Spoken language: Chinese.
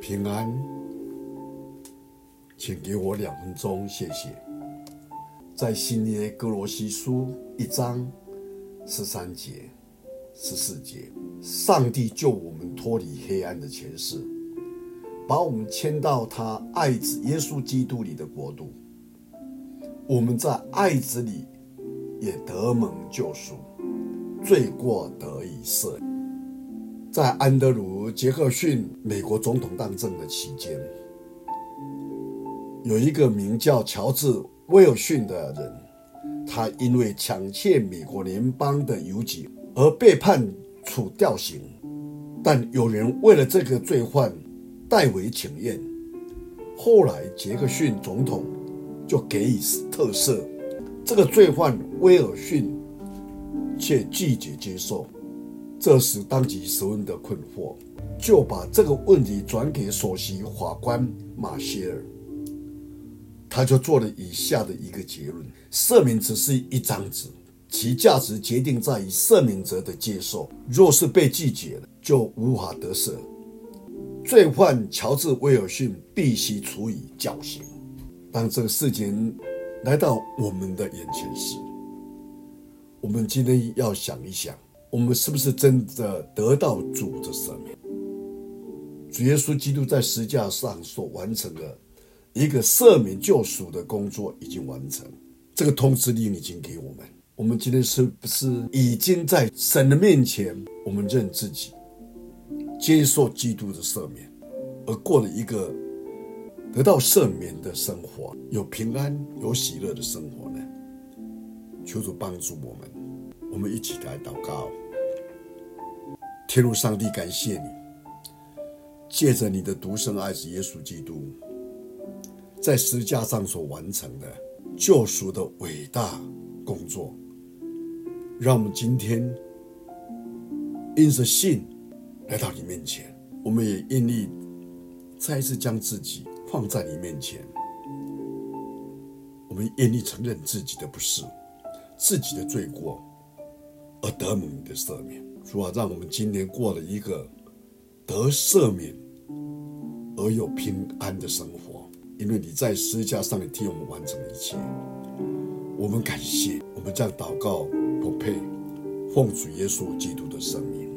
平安，请给我两分钟，谢谢。在新约歌罗西书一章十三节、十四节，上帝救我们脱离黑暗的权势，把我们迁到他爱子耶稣基督里的国度。我们在爱子里也得蒙救赎，罪过得以赦免。在安德鲁·杰克逊美国总统当政的期间，有一个名叫乔治·威尔逊的人，他因为抢窃美国联邦的邮局而被判处吊刑。但有人为了这个罪犯代为请愿，后来杰克逊总统就给予特赦，这个罪犯威尔逊却拒绝接受。这时，当局十分的困惑，就把这个问题转给首席法官马歇尔。他就做了以下的一个结论：赦免只是一张纸，其价值决定在于赦免者的接受。若是被拒绝了，就无法得赦。罪犯乔治·威尔逊必须处以绞刑。当这个事情来到我们的眼前时，我们今天要想一想。我们是不是真的得到主的赦免？主耶稣基督在十字架上所完成的一个赦免救赎的工作已经完成，这个通知令已经给我们。我们今天是不是已经在神的面前，我们认自己，接受基督的赦免，而过了一个得到赦免的生活，有平安、有喜乐的生活呢？求主帮助我们。我们一起来祷告，天父上帝，感谢你，借着你的独生爱子耶稣基督，在十架上所完成的救赎的伟大工作，让我们今天因着信来到你面前，我们也愿意再一次将自己放在你面前，我们愿意承认自己的不是，自己的罪过。而得蒙你的赦免，主啊，让我们今年过了一个得赦免而又平安的生活，因为你在十字架上替我们完成了一切。我们感谢，我们在祷告不配，奉主耶稣基督的生命。